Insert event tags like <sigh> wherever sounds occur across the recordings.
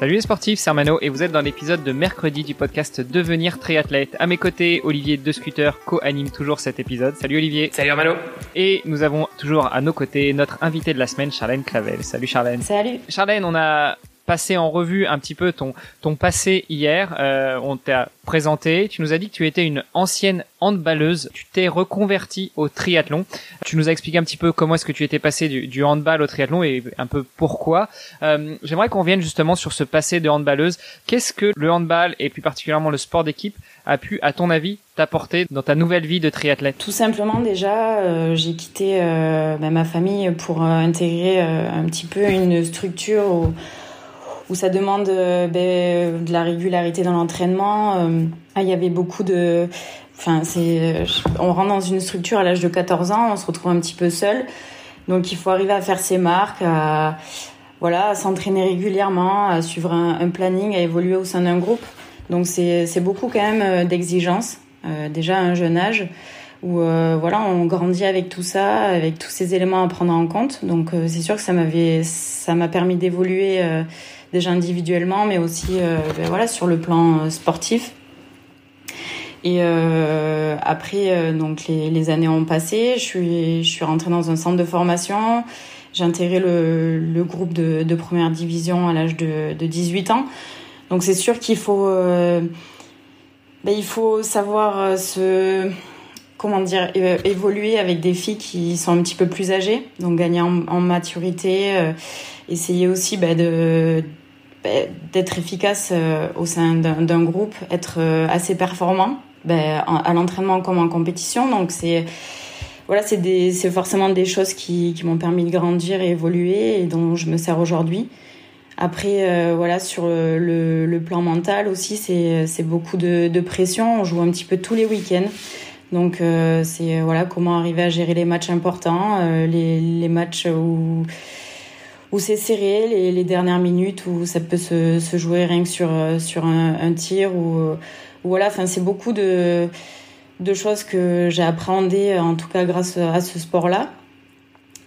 Salut les sportifs, c'est Armano et vous êtes dans l'épisode de mercredi du podcast Devenir triathlète. À mes côtés, Olivier De Scooter co-anime toujours cet épisode. Salut Olivier. Salut Armano. Et nous avons toujours à nos côtés notre invité de la semaine, Charlène Clavel. Salut Charlène. Salut. Charlène, on a passé en revue un petit peu ton ton passé hier. Euh, on t'a présenté. Tu nous as dit que tu étais une ancienne handballeuse. Tu t'es reconvertie au triathlon. Tu nous as expliqué un petit peu comment est-ce que tu étais passé du, du handball au triathlon et un peu pourquoi. Euh, J'aimerais qu'on vienne justement sur ce passé de handballeuse. Qu'est-ce que le handball et plus particulièrement le sport d'équipe a pu, à ton avis, t'apporter dans ta nouvelle vie de triathlète? Tout simplement, déjà, euh, j'ai quitté bah, ma famille pour intégrer un petit peu une structure où, où ça demande euh, ben, de la régularité dans l'entraînement. Euh, il y avait beaucoup de... Enfin, on rentre dans une structure à l'âge de 14 ans, on se retrouve un petit peu seul. Donc, il faut arriver à faire ses marques, à, voilà, à s'entraîner régulièrement, à suivre un, planning, à évoluer au sein d'un groupe. Donc, c'est, beaucoup quand même d'exigences, euh, déjà à un jeune âge où euh, voilà on grandit avec tout ça avec tous ces éléments à prendre en compte donc euh, c'est sûr que ça ça m'a permis d'évoluer euh, déjà individuellement mais aussi ben, voilà sur le plan sportif. Et après donc les, années ont passé. Je suis je suis rentrée dans un centre de formation. J'ai intégré le, le groupe de, première division à l'âge de, de 18 ans. Donc c'est sûr qu'il faut ben, il faut savoir se comment dire euh, évoluer avec des filles qui sont un petit peu plus âgées. Donc gagner en, maturité euh, essayer aussi bah, de d'être efficace euh, au sein d'un groupe être euh, assez performant bah, à l'entraînement comme en compétition donc c'est voilà c'est forcément des choses qui, qui m'ont permis de grandir et évoluer et dont je me sers aujourd'hui après, euh, voilà, sur le, le, plan mental aussi, c'est beaucoup de, de pression. On joue un petit peu tous les week-ends. Donc c'est voilà comment arriver à gérer les matchs importants, les, les matchs où où c'est serré, les, dernières minutes où ça peut se, jouer rien que sur sur un, tir ou, ou voilà. Enfin c'est beaucoup de de choses que j'ai appréhendées en tout cas grâce à ce sport-là.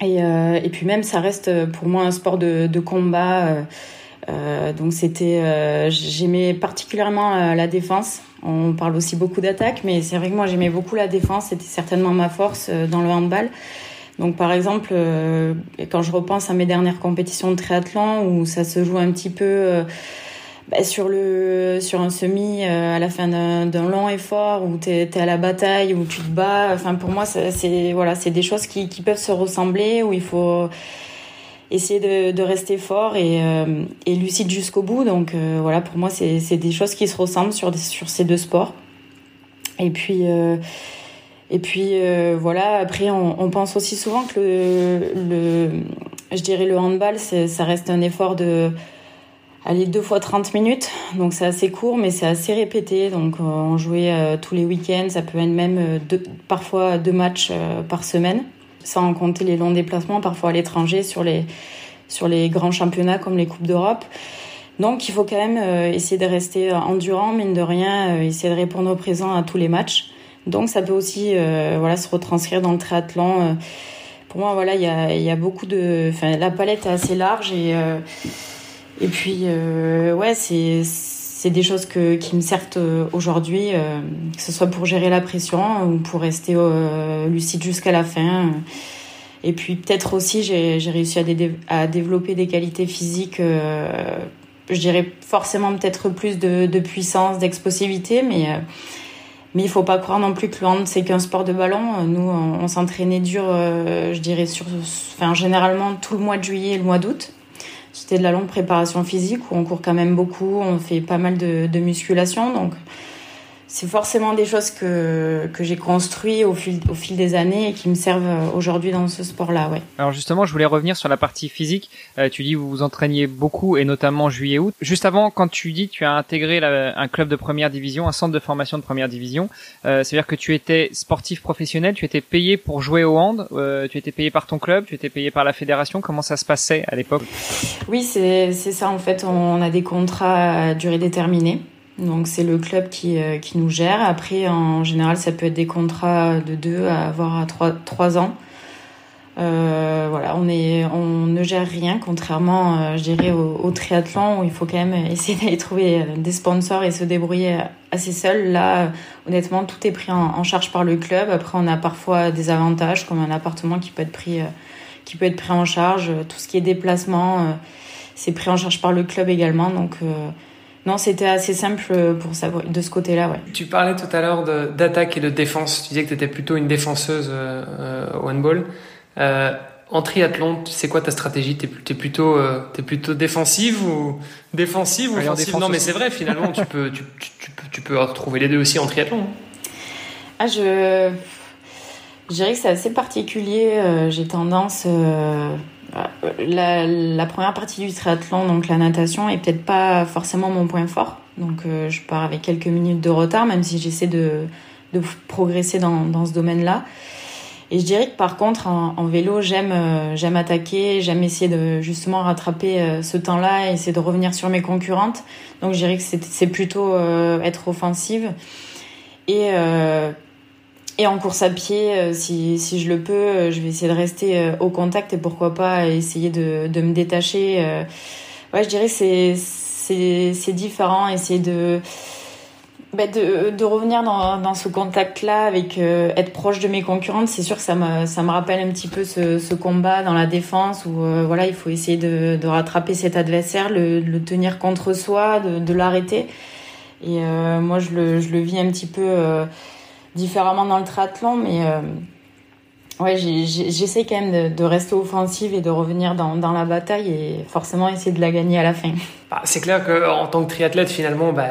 Et, euh, et puis même ça reste pour moi un sport de, de combat. Euh, donc c'était, euh, j'aimais particulièrement la défense. On parle aussi beaucoup d'attaque, mais c'est vrai que moi j'aimais beaucoup la défense. C'était certainement ma force dans le handball. Donc par exemple, euh, quand je repense à mes dernières compétitions de triathlon où ça se joue un petit peu euh, bah, sur le sur un semi euh, à la fin d'un long effort où tu es, à la bataille où tu te bats. Enfin pour moi c'est voilà c'est des choses qui, qui peuvent se ressembler où il faut essayer de, de rester fort et, euh, et lucide jusqu'au bout. Donc euh, voilà, pour moi, c'est des choses qui se ressemblent sur, sur ces deux sports. Et puis, euh, et puis euh, voilà, après, on, pense aussi souvent que le, le, je dirais le handball, ça reste un effort de aller deux fois 30 minutes. Donc c'est assez court, mais c'est assez répété. Donc on jouait tous les week-ends, ça peut être même deux, parfois deux matchs par semaine sans compter les longs déplacements parfois à l'étranger sur les sur les grands championnats comme les coupes d'Europe. Donc il faut quand même euh, essayer de rester endurant, mine de rien, euh, essayer de répondre au présent à tous les matchs. Donc ça peut aussi euh, voilà se retranscrire dans le triathlon. Pour moi voilà il y a, y a beaucoup de, enfin la palette est assez large et et puis ouais c'est c'est des choses que, qui me servent aujourd'hui, euh, que ce soit pour gérer la pression ou pour rester euh, lucide jusqu'à la fin. Et puis peut-être aussi, j'ai réussi à, à, développer des qualités physiques, euh, je dirais forcément peut-être plus de, de puissance, d'explosivité, mais, mais il faut pas croire non plus que le c'est qu'un sport de ballon. Nous, on, s'entraînait dur, je dirais, sur, enfin, généralement tout le mois de juillet et le mois d'août. C'était de la longue préparation physique où on court quand même beaucoup, on fait pas mal de, de musculation. Donc, c'est forcément des choses que, que j'ai construites au fil, au fil des années et qui me servent aujourd'hui dans ce sport-là. Ouais. Alors justement, je voulais revenir sur la partie physique. Euh, tu dis vous vous entraîniez beaucoup et notamment juillet-août. Juste avant, quand tu dis tu as intégré un club de première division, un centre de formation de première division, euh, c'est-à-dire que tu étais sportif professionnel, tu étais payé pour jouer au hand, euh, tu étais payé par ton club, tu étais payé par la fédération. Comment ça se passait à l'époque? Oui, c'est ça en fait. On a des contrats à durée déterminée. Donc c'est le club qui, euh, qui nous gère. Après, en général, ça peut être des contrats de 2 à avoir à 3, 3 ans. Euh, voilà, on, est, on ne gère rien, contrairement, euh, je dirais, au, triathlon où il faut quand même <laughs> essayer d'aller trouver des sponsors et se débrouiller assez seul. Là, honnêtement, tout est pris en, charge par le club. Après, on a parfois des avantages, comme un appartement qui peut être pris, qui peut être pris en charge. Tout ce qui est déplacement, c'est pris en charge par le club également. Donc, non, c'était assez simple pour savoir de ce côté-là. Ouais. Tu parlais tout à l'heure d'attaque et de défense. Tu disais que tu étais plutôt une défenseuse euh, au handball. Euh, en triathlon, c'est quoi ta stratégie? T'es es plutôt, euh, es plutôt défensive ou défensive ou offensive? Non, mais c'est vrai. Finalement, tu peux, tu, tu, peux, tu peux retrouver les deux aussi en triathlon. Ah, je, je dirais que c'est assez particulier. Euh, j'ai tendance euh, la, première partie du triathlon, donc la natation, est peut-être pas forcément mon point fort. Donc euh, je pars avec quelques minutes de retard, même si j'essaie de, progresser dans, ce domaine-là. Et je dirais que par contre, en, vélo, j'aime euh, j'aime attaquer, j'aime essayer de justement rattraper euh, ce temps-là et essayer de revenir sur mes concurrentes. Donc je dirais que c'est plutôt être offensive. Et et en course à pied, euh, si, si je le peux, euh, je vais essayer de rester euh, au contact et pourquoi pas essayer de, de me détacher. Ouais, je dirais c'est c'est différent, essayer de, bah de, de revenir dans, dans ce contact-là, avec être proche de mes concurrentes. C'est sûr que ça me, ça me rappelle un petit peu ce, ce combat dans la défense où voilà, il faut essayer de, de rattraper cet adversaire, le, le tenir contre soi, de, de l'arrêter. Et moi, je le, je le vis un petit peu différemment dans le triathlon, mais euh, ouais, j'essaie quand même de, rester offensive et de revenir dans, dans, la bataille et forcément essayer de la gagner à la fin. Bah, c'est clair qu'en tant que triathlète, finalement, bah,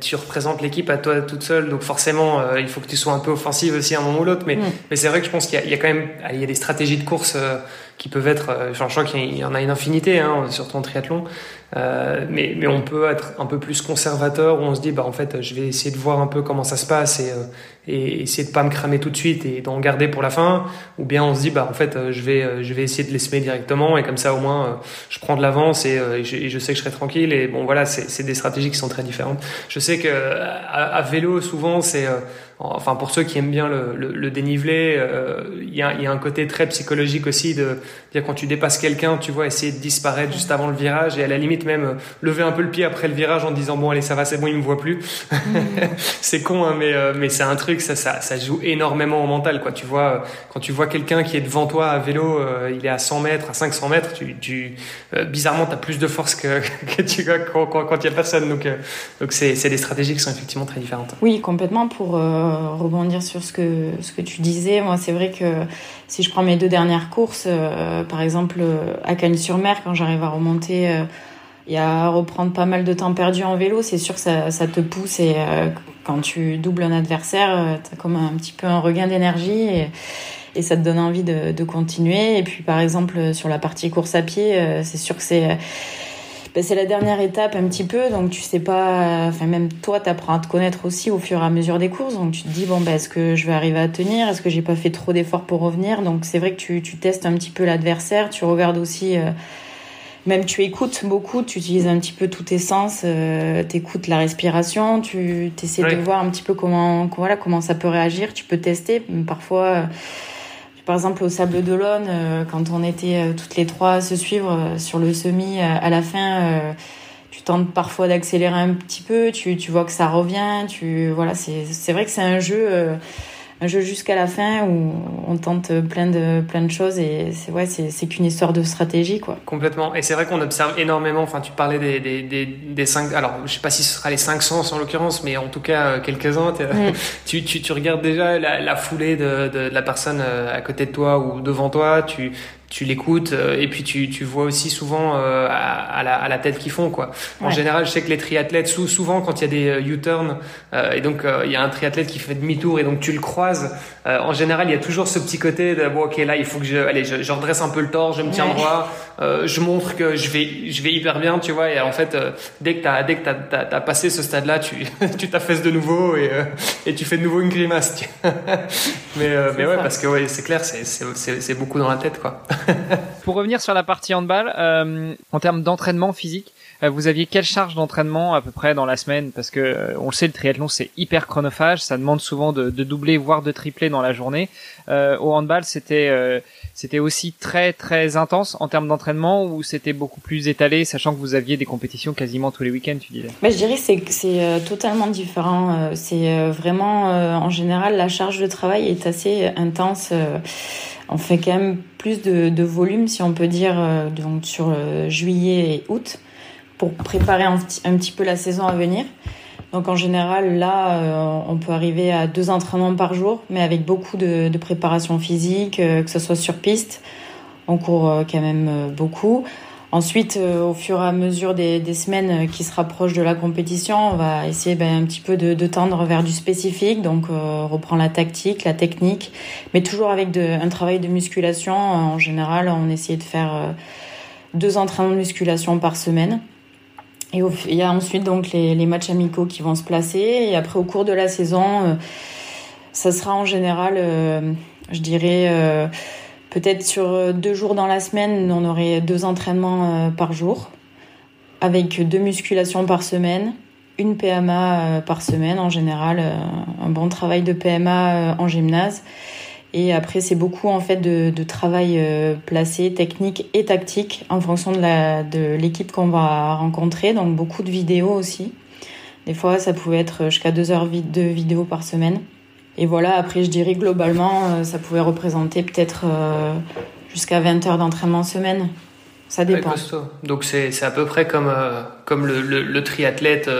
tu représentes l'équipe à toi toute seule, donc forcément, euh, il faut que tu sois un peu offensive aussi à un moment ou l'autre. Mais, mm. mais c'est vrai que je pense qu'il y, y, a quand même il y a des stratégies de course euh, qui peuvent être, enfin, je crois qu'il y en a une infinité, hein, surtout en triathlon. Euh, mais, mais on peut être un peu plus conservateur où on se dit bah en fait je vais essayer de voir un peu comment ça se passe et, euh, et essayer de pas me cramer tout de suite et d'en garder pour la fin ou bien on se dit bah en fait euh, je vais je vais essayer de les semer directement et comme ça au moins je prends de l'avance et, je, je, sais que je serai tranquille et bon voilà c'est des stratégies qui sont très différentes. Je sais que à, vélo souvent c'est enfin pour ceux qui aiment bien le, le, le dénivelé, il y, a, y, a, un côté très psychologique aussi de dire quand tu dépasses quelqu'un, tu vois, essayer de disparaître juste avant le virage et à la limite même euh, lever un peu le pied après le virage en disant bon allez ça va c'est bon il me voit plus. Mm. <laughs> c'est con hein, mais euh, mais c'est un truc ça, ça ça joue énormément au mental quoi. Tu vois quand tu vois quelqu'un qui est devant toi à vélo euh, il est à 100 mètres à 500 mètres tu, tu bizarrement t'as plus de force que, <laughs> que tu quand quand il y a personne. Donc donc c'est c'est des stratégies qui sont effectivement très différentes. Oui complètement pour rebondir sur ce que ce que tu disais moi c'est vrai que si je prends mes deux dernières courses par exemple à Cagnes-sur-Mer quand j'arrive à remonter il à reprendre pas mal de temps perdu en vélo, c'est sûr que ça, te pousse et euh, quand tu doubles un adversaire, euh, tu as comme un petit peu un regain d'énergie et, ça te donne envie de, continuer. Et puis par exemple sur la partie course à pied, euh, c'est sûr que c'est ben, c'est la dernière étape un petit peu, donc tu sais pas, enfin même toi t'apprends à te connaître aussi au fur et à mesure des courses, donc tu te dis bon ben est-ce que je vais arriver à tenir, est-ce que j'ai pas fait trop d'efforts pour revenir, donc c'est vrai que tu, tu testes un petit peu l'adversaire, tu regardes aussi même tu écoutes beaucoup, tu utilises un petit peu tous tes sens, euh, tu écoutes la respiration, tu essaies de voir un petit peu comment, voilà, comment ça peut réagir, tu peux tester. Parfois, euh, par exemple au Sable d'Olonne, euh, quand on était euh, toutes les trois à se suivre sur le semi, à la fin, tu tentes parfois d'accélérer un petit peu, tu, tu vois que ça revient, tu voilà, c'est vrai que c'est un jeu un jeu jusqu'à la fin où on tente plein de plein de choses et c'est ouais c'est c'est qu'une histoire de stratégie quoi. Complètement et c'est vrai qu'on observe énormément. Enfin tu parlais des des des, des cinq alors je sais pas si ce sera les cinq sens en l'occurrence mais en tout cas euh, quelques uns. Mm. <laughs> Tu, tu tu regardes déjà la, la foulée de, de, de la personne euh, à côté de toi ou devant toi. Tu tu l'écoutes euh, et puis tu, tu vois aussi souvent euh, à, la, à la tête qu'ils font quoi. En général, je sais que les triathlètes souvent quand il y a des euh, U-turns et donc il y a un triathlète qui fait demi-tour et donc tu le croises, en général il y a toujours ce petit côté de bon ok là il faut que je allez je, je redresse un peu le torse, je me tiens droit, je montre que je vais je vais hyper bien tu vois et en fait dès que t'as dès que t'as as, passé ce stade là tu <laughs> tu t'affaisses de nouveau et et tu fais de nouveau une grimace. <laughs> mais mais ouais parce que ouais c'est clair c'est c'est beaucoup dans la tête quoi. Pour revenir sur la partie handball, euh, en termes d'entraînement physique, vous aviez quelle charge d'entraînement à peu près dans la semaine? Parce que euh, on le sait, le triathlon c'est hyper chronophage, ça demande souvent de, de, doubler voire de tripler dans la journée. Euh, au handball, c'était euh, c'était aussi très très intense en termes d'entraînement ou c'était beaucoup plus étalé, sachant que vous aviez des compétitions quasiment tous les week-ends, tu disais? Je dirais c'est c'est totalement différent. C'est vraiment en général la charge de travail est assez intense on fait quand même plus de, volume, si on peut dire, euh, donc sur euh, juillet et août, pour préparer un, petit peu la saison à venir. Donc en général, là, euh, on peut arriver à deux entraînements par jour, mais avec beaucoup de, préparation physique, que ce soit sur piste. On court quand même beaucoup. Ensuite, euh, au fur et à mesure des, semaines qui se rapprochent de la compétition, on va essayer ben, un petit peu de, tendre vers du spécifique, donc euh, reprendre la tactique, la technique, mais toujours avec un travail de musculation. En général, on essaie de faire euh, deux entraînements de musculation par semaine. Il y a ensuite donc les, matchs amicaux qui vont se placer. Et après, au cours de la saison, ça sera en général, je dirais Peut-être sur euh, deux jours dans la semaine, on aurait deux entraînements euh, par jour, avec deux musculations par semaine, une PMA euh, par semaine en général, un bon travail de PMA en gymnase. Et après, c'est beaucoup en fait de, travail placé, technique et tactique en fonction de l'équipe qu'on va rencontrer. Donc beaucoup de vidéos aussi. Des fois, ça pouvait être jusqu'à deux heures de vidéos par semaine. Et voilà, après, je dirais globalement, euh, ça pouvait représenter peut-être euh, jusqu'à 20 heures d'entraînement semaine. Ça dépend. Donc c'est à peu près comme, euh, comme le, le, triathlète.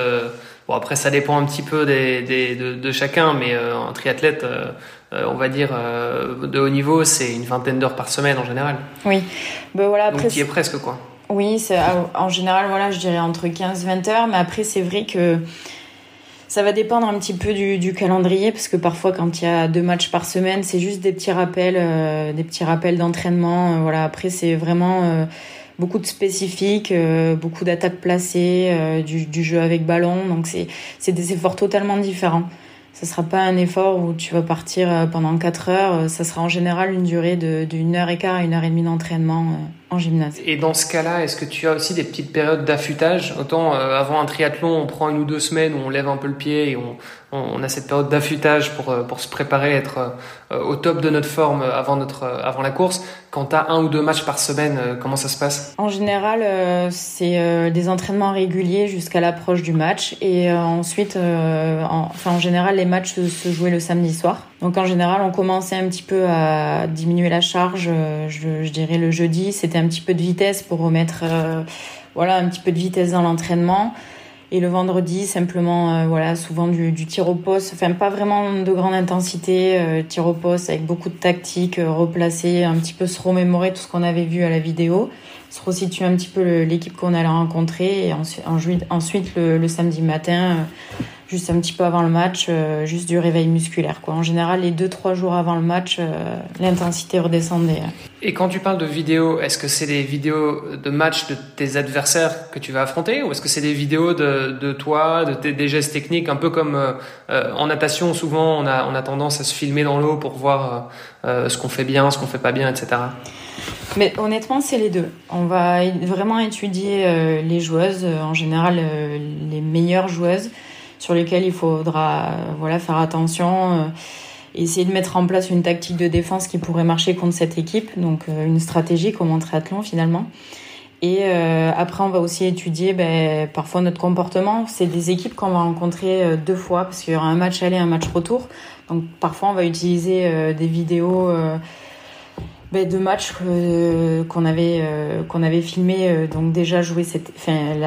bon, après, ça dépend un petit peu des, des de, de, chacun, mais un triathlète, on va dire, de haut niveau, c'est une vingtaine d'heures par semaine en général. Oui. Ben voilà, après, Donc tu y es presque, quoi. Oui, en général, voilà, je dirais entre 15 et 20 heures, mais après, c'est vrai que ça va dépendre un petit peu du, calendrier parce que parfois quand il y a deux matchs par semaine, c'est juste des petits rappels, euh, des petits rappels d'entraînement. Euh, voilà. Après, c'est vraiment euh, beaucoup de spécifiques, beaucoup d'attaques placées, du, du, jeu avec ballon. Donc c'est c'est des efforts totalement différents. Ce sera pas un effort où tu vas partir pendant quatre heures. Ça sera en général une durée d'une heure et quart à une heure et demie d'entraînement en gymnase. Et dans ce cas-là, est-ce que tu as aussi des petites périodes d'affûtage Autant euh, avant un triathlon, on prend une ou deux semaines où on lève un peu le pied et on, on a cette période d'affûtage pour, euh, pour se préparer, être euh, au top de notre forme avant, notre, avant la course. Quand tu as un ou deux matchs par semaine, comment ça se passe? En général, c'est des entraînements réguliers jusqu'à l'approche du match. Et ensuite, en, enfin, en général, les matchs se, jouaient le samedi soir. Donc en général, on commençait un petit peu à diminuer la charge, je, je dirais le jeudi. C'était un petit peu de vitesse pour remettre voilà, un petit peu de vitesse dans l'entraînement. Et le vendredi, simplement, euh, voilà, souvent du, tir au poste, enfin pas vraiment de grande intensité, euh, tir au poste avec beaucoup de tactique, euh, replacer, un petit peu se remémorer tout ce qu'on avait vu à la vidéo, se resituer un petit peu l'équipe qu'on allait rencontrer et ensuite, ensuite le samedi matin, juste un petit peu avant le match, euh, juste du réveil musculaire. Quoi. En général, les deux trois jours avant le match, euh, l'intensité redescendait. Et quand tu parles de vidéos, est-ce que c'est des vidéos de match de tes adversaires que tu vas affronter, ou est-ce que c'est des vidéos de, de toi, de tes des gestes techniques, un peu comme euh, en natation, souvent on a on a tendance à se filmer dans l'eau pour voir ce qu'on fait bien, ce qu'on fait pas bien, etc. Mais honnêtement, c'est les deux. On va vraiment étudier les joueuses, en général les meilleures joueuses sur lesquels il faudra voilà faire attention euh, essayer de mettre en place une tactique de défense qui pourrait marcher contre cette équipe donc euh, une stratégie comme en triathlon finalement. Et euh, après on va aussi étudier ben, parfois notre comportement. C'est des équipes qu'on va rencontrer deux fois parce qu'il y aura un match aller un match retour. Donc parfois on va utiliser des vidéos ben, de matchs qu'on avait qu'on avait filmé donc déjà joué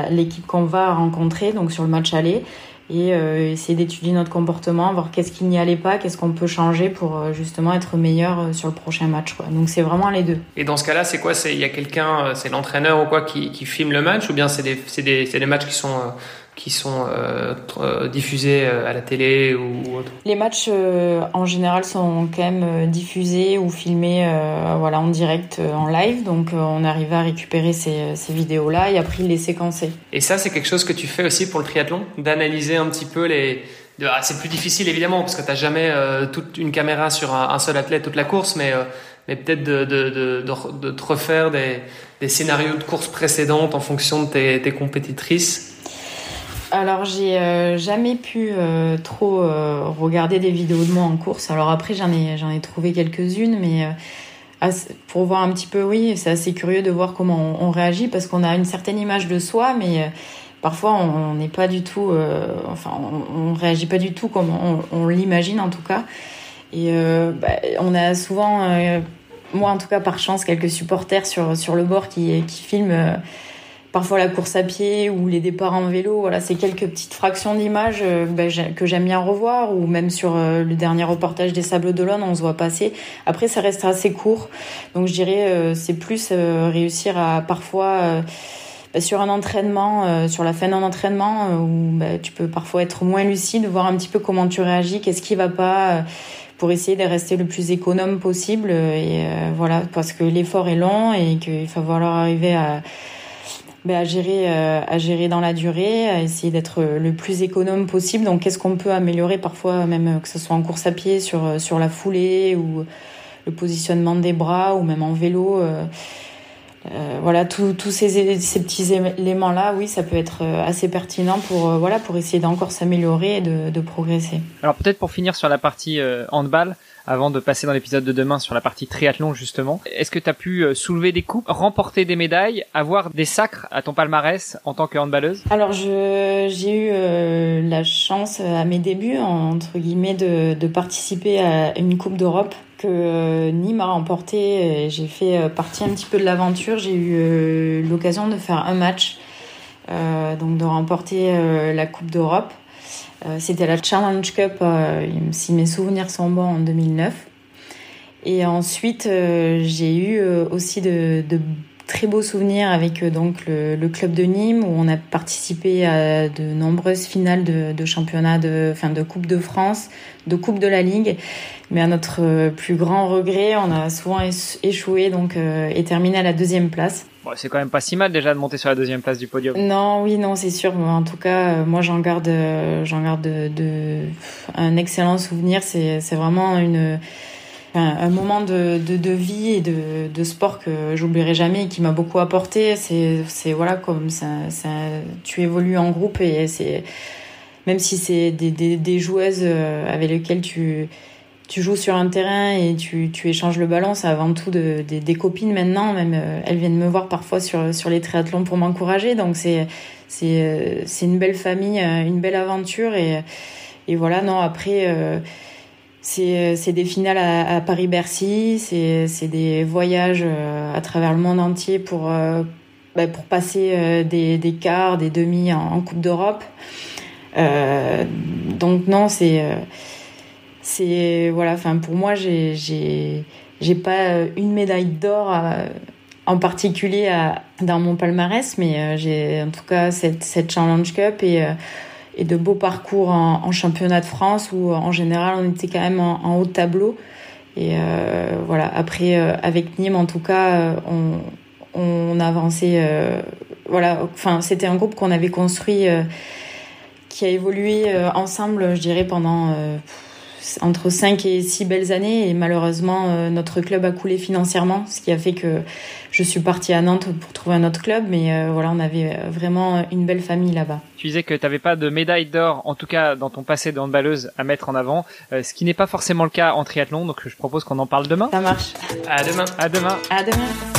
l'équipe qu'on va rencontrer donc sur le match aller et euh, essayer d'étudier notre comportement, voir qu'est-ce qui n'y allait pas, qu'est-ce qu'on peut changer pour euh, justement être meilleur euh, sur le prochain match. Quoi. Donc c'est vraiment les deux. Et dans ce cas-là, c'est quoi? C'est il y a quelqu'un, c'est l'entraîneur ou quoi qui, filme le match, ou bien c'est des, des matchs qui sont qui sont euh, euh, diffusés euh, à la télé ou autre Les matchs en général sont quand même diffusés ou filmés voilà, en direct, en live. Donc on arrive à récupérer ces, ces vidéos-là et après les séquencer. Et ça, c'est quelque chose que tu fais aussi pour le triathlon D'analyser un petit peu les... Ah, c'est plus difficile évidemment parce que tu n'as jamais toute une caméra sur un, seul athlète toute la course, mais, mais peut-être de, de, de, de, te refaire des, des scénarios de course précédentes en fonction de tes, tes compétitrices alors j'ai euh, jamais pu euh, trop euh, regarder des vidéos de moi en course. Alors après j'en ai j'en ai trouvé quelques-unes, mais pour voir un petit peu, oui, c'est assez curieux de voir comment on, réagit parce qu'on a une certaine image de soi, mais parfois on n'est pas du tout, enfin on, on, réagit pas du tout comme on, l'imagine en tout cas. Et bah, on a souvent, moi en tout cas par chance, quelques supporters sur sur le bord qui qui filment parfois la course à pied ou les départs en vélo. Voilà, c'est quelques petites fractions d'images euh, ben, que j'aime bien revoir ou même sur euh, le dernier reportage des Sables d'Olonne, on se voit passer. Après, ça reste assez court, donc je dirais euh, c'est plus réussir à parfois ben, sur un entraînement, sur la fin d'un entraînement où ben, tu peux parfois être moins lucide, voir un petit peu comment tu réagis, qu'est-ce qui va pas pour essayer de rester le plus économe possible et voilà parce que l'effort est long et qu'il va falloir arriver à à gérer euh, à gérer dans la durée, à essayer d'être le plus économe possible. Donc qu'est-ce qu'on peut améliorer parfois même euh, que ce soit en course à pied sur euh, sur la foulée ou le positionnement des bras ou même en vélo euh, voilà, tous ces, ces, petits éléments-là, oui, ça peut être assez pertinent pour, voilà, pour essayer d'encore s'améliorer et de, de, progresser. Alors peut-être pour finir sur la partie handball, avant de passer dans l'épisode de demain sur la partie triathlon justement. Est-ce que tu as pu euh, soulever des coupes, remporter des médailles, avoir des sacres à ton palmarès en tant que handballeuse? Alors j'ai eu euh, la chance à mes débuts entre guillemets de, de participer à une coupe d'Europe euh, Nîmes a remporté. J'ai fait partie un petit peu de l'aventure. J'ai eu l'occasion de faire un match, donc de remporter la coupe d'Europe. Euh, c'était la Challenge Cup, euh, si mes souvenirs sont bons, en 2009. Et ensuite, euh, j'ai eu aussi de, de, très beaux souvenirs avec donc le, le, club de Nîmes où on a participé à de nombreuses finales de, de championnats, de, enfin de Coupe de France, de Coupe de la Ligue. Mais à notre plus grand regret, on a souvent échoué donc et terminé à la deuxième place c'est quand même pas si mal déjà de monter sur la deuxième place du podium. Non, oui, non, c'est sûr. En tout cas, euh, moi, j'en garde, euh, j'en garde de, un excellent souvenir. C'est, c'est vraiment une, un, moment de, de, de, vie et de, de sport que j'oublierai jamais et qui m'a beaucoup apporté. C'est, c'est voilà, comme ça, ça, tu évolues en groupe et c'est, même si c'est des, des, des joueuses euh, avec lesquelles tu tu joues sur un terrain et tu, tu échanges le ballon, c'est avant tout de, des copines maintenant. Même euh, elles viennent me voir parfois sur, sur les triathlons pour m'encourager. Donc c'est c'est euh, une belle famille, euh, une belle aventure et et voilà. Non après. c'est c'est des finales à, Paris Bercy, c'est des voyages à travers le monde entier pour bah, pour passer des des quarts, des demi en, Coupe d'Europe. donc non, c'est c'est voilà, enfin pour moi, j'ai j'ai pas une médaille d'or euh, en particulier à, dans mon palmarès, mais euh, j'ai en tout cas cette, cette Challenge Cup et, euh, et de beaux parcours en, en, championnat de France où en général on était quand même en, haut de tableau. Et voilà, après avec Nîmes en tout cas, on, on avançait. voilà, enfin c'était un groupe qu'on avait construit, qui a évolué ensemble, je dirais pendant entre 5 et 6 belles années et malheureusement euh, notre club a coulé financièrement ce qui a fait que je suis partie à Nantes pour trouver un autre club mais euh, voilà on avait euh, vraiment une belle famille là-bas. Tu disais que tu n'avais pas de médaille d'or en tout cas dans ton passé de handballeuse à mettre en avant ce qui n'est pas forcément le cas en triathlon donc je propose qu'on en parle demain. Ça marche. À demain. À demain. À demain.